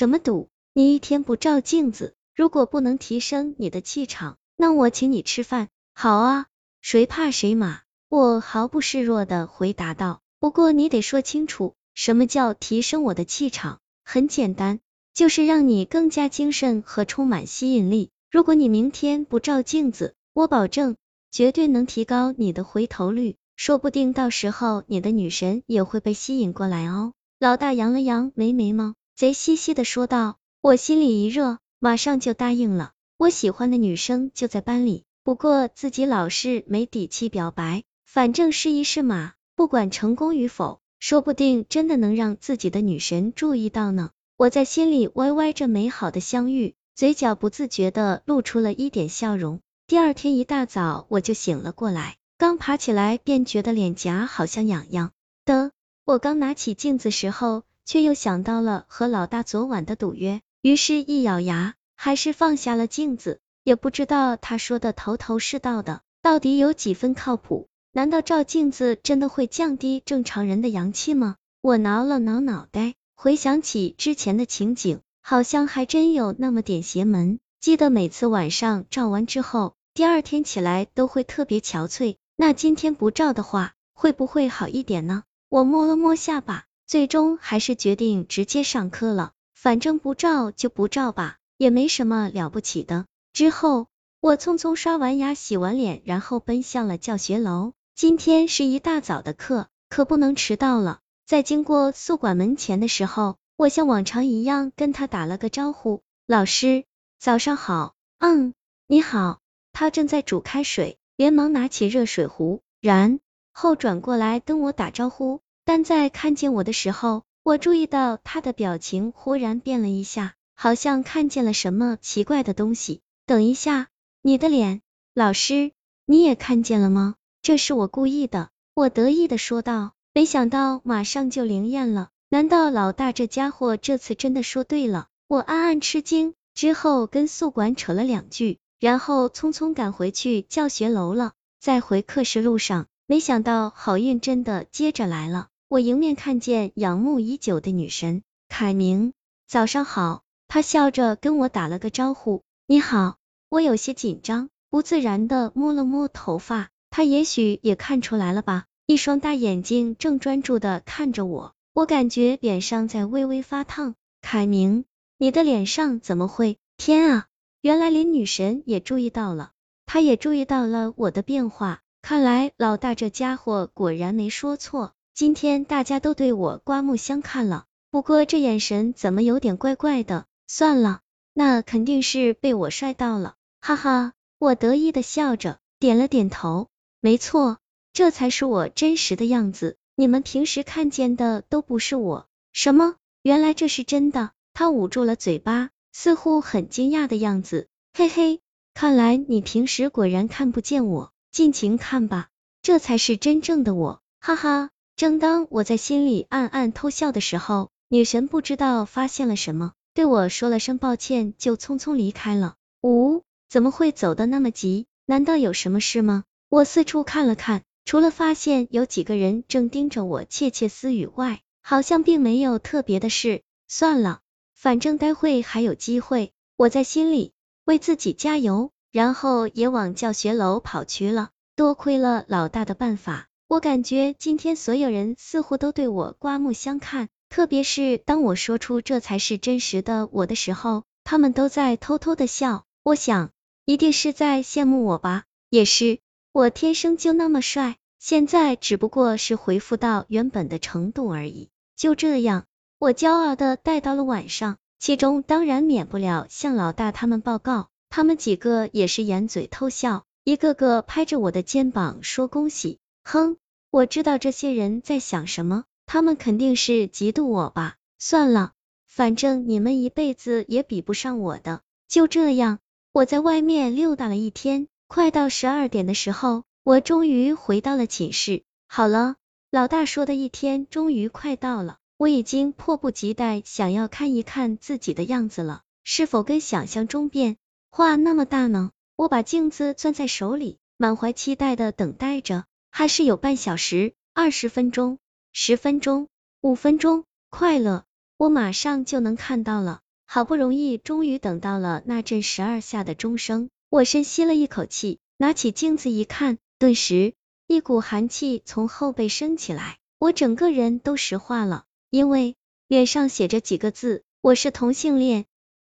什么赌？你一天不照镜子，如果不能提升你的气场，那我请你吃饭。好啊，谁怕谁嘛！我毫不示弱的回答道。不过你得说清楚，什么叫提升我的气场？很简单，就是让你更加精神和充满吸引力。如果你明天不照镜子，我保证绝对能提高你的回头率，说不定到时候你的女神也会被吸引过来哦。老大扬了扬眉眉毛，贼兮兮的说道。我心里一热，马上就答应了。我喜欢的女生就在班里，不过自己老是没底气表白，反正试一试嘛，不管成功与否，说不定真的能让自己的女神注意到呢。我在心里歪歪着美好的相遇，嘴角不自觉的露出了一点笑容。第二天一大早我就醒了过来，刚爬起来便觉得脸颊好像痒痒的。我刚拿起镜子时候，却又想到了和老大昨晚的赌约。于是，一咬牙，还是放下了镜子。也不知道他说的头头是道的，到底有几分靠谱？难道照镜子真的会降低正常人的阳气吗？我挠了挠脑袋，回想起之前的情景，好像还真有那么点邪门。记得每次晚上照完之后，第二天起来都会特别憔悴。那今天不照的话，会不会好一点呢？我摸了摸下巴，最终还是决定直接上课了。反正不照就不照吧，也没什么了不起的。之后，我匆匆刷完牙、洗完脸，然后奔向了教学楼。今天是一大早的课，可不能迟到了。在经过宿管门前的时候，我像往常一样跟他打了个招呼：“老师，早上好。”“嗯，你好。”他正在煮开水，连忙拿起热水壶，然后转过来跟我打招呼。但在看见我的时候，我注意到他的表情忽然变了一下，好像看见了什么奇怪的东西。等一下，你的脸，老师，你也看见了吗？这是我故意的，我得意的说道。没想到马上就灵验了，难道老大这家伙这次真的说对了？我暗暗吃惊，之后跟宿管扯了两句，然后匆匆赶回去教学楼了。在回课室路上，没想到好运真的接着来了。我迎面看见仰慕已久的女神凯明，早上好。她笑着跟我打了个招呼，你好。我有些紧张，不自然的摸了摸头发，她也许也看出来了吧，一双大眼睛正专注的看着我，我感觉脸上在微微发烫。凯明，你的脸上怎么会？天啊，原来连女神也注意到了，她也注意到了我的变化，看来老大这家伙果然没说错。今天大家都对我刮目相看了，不过这眼神怎么有点怪怪的？算了，那肯定是被我帅到了，哈哈！我得意的笑着，点了点头，没错，这才是我真实的样子。你们平时看见的都不是我。什么？原来这是真的？他捂住了嘴巴，似乎很惊讶的样子。嘿嘿，看来你平时果然看不见我，尽情看吧，这才是真正的我，哈哈。正当我在心里暗暗偷笑的时候，女神不知道发现了什么，对我说了声抱歉，就匆匆离开了。呜，怎么会走的那么急？难道有什么事吗？我四处看了看，除了发现有几个人正盯着我窃窃私语外，好像并没有特别的事。算了，反正待会还有机会。我在心里为自己加油，然后也往教学楼跑去了。多亏了老大的办法。我感觉今天所有人似乎都对我刮目相看，特别是当我说出这才是真实的我的时候，他们都在偷偷的笑。我想，一定是在羡慕我吧。也是，我天生就那么帅，现在只不过是恢复到原本的程度而已。就这样，我骄傲的待到了晚上，其中当然免不了向老大他们报告，他们几个也是掩嘴偷笑，一个个拍着我的肩膀说恭喜。哼，我知道这些人在想什么，他们肯定是嫉妒我吧。算了，反正你们一辈子也比不上我的。就这样，我在外面溜达了一天，快到十二点的时候，我终于回到了寝室。好了，老大说的一天终于快到了，我已经迫不及待想要看一看自己的样子了，是否跟想象中变化那么大呢？我把镜子攥在手里，满怀期待的等待着。还是有半小时、二十分钟、十分钟、五分钟，快乐，我马上就能看到了。好不容易，终于等到了那阵十二下的钟声，我深吸了一口气，拿起镜子一看，顿时一股寒气从后背升起来，我整个人都石化了，因为脸上写着几个字：我是同性恋。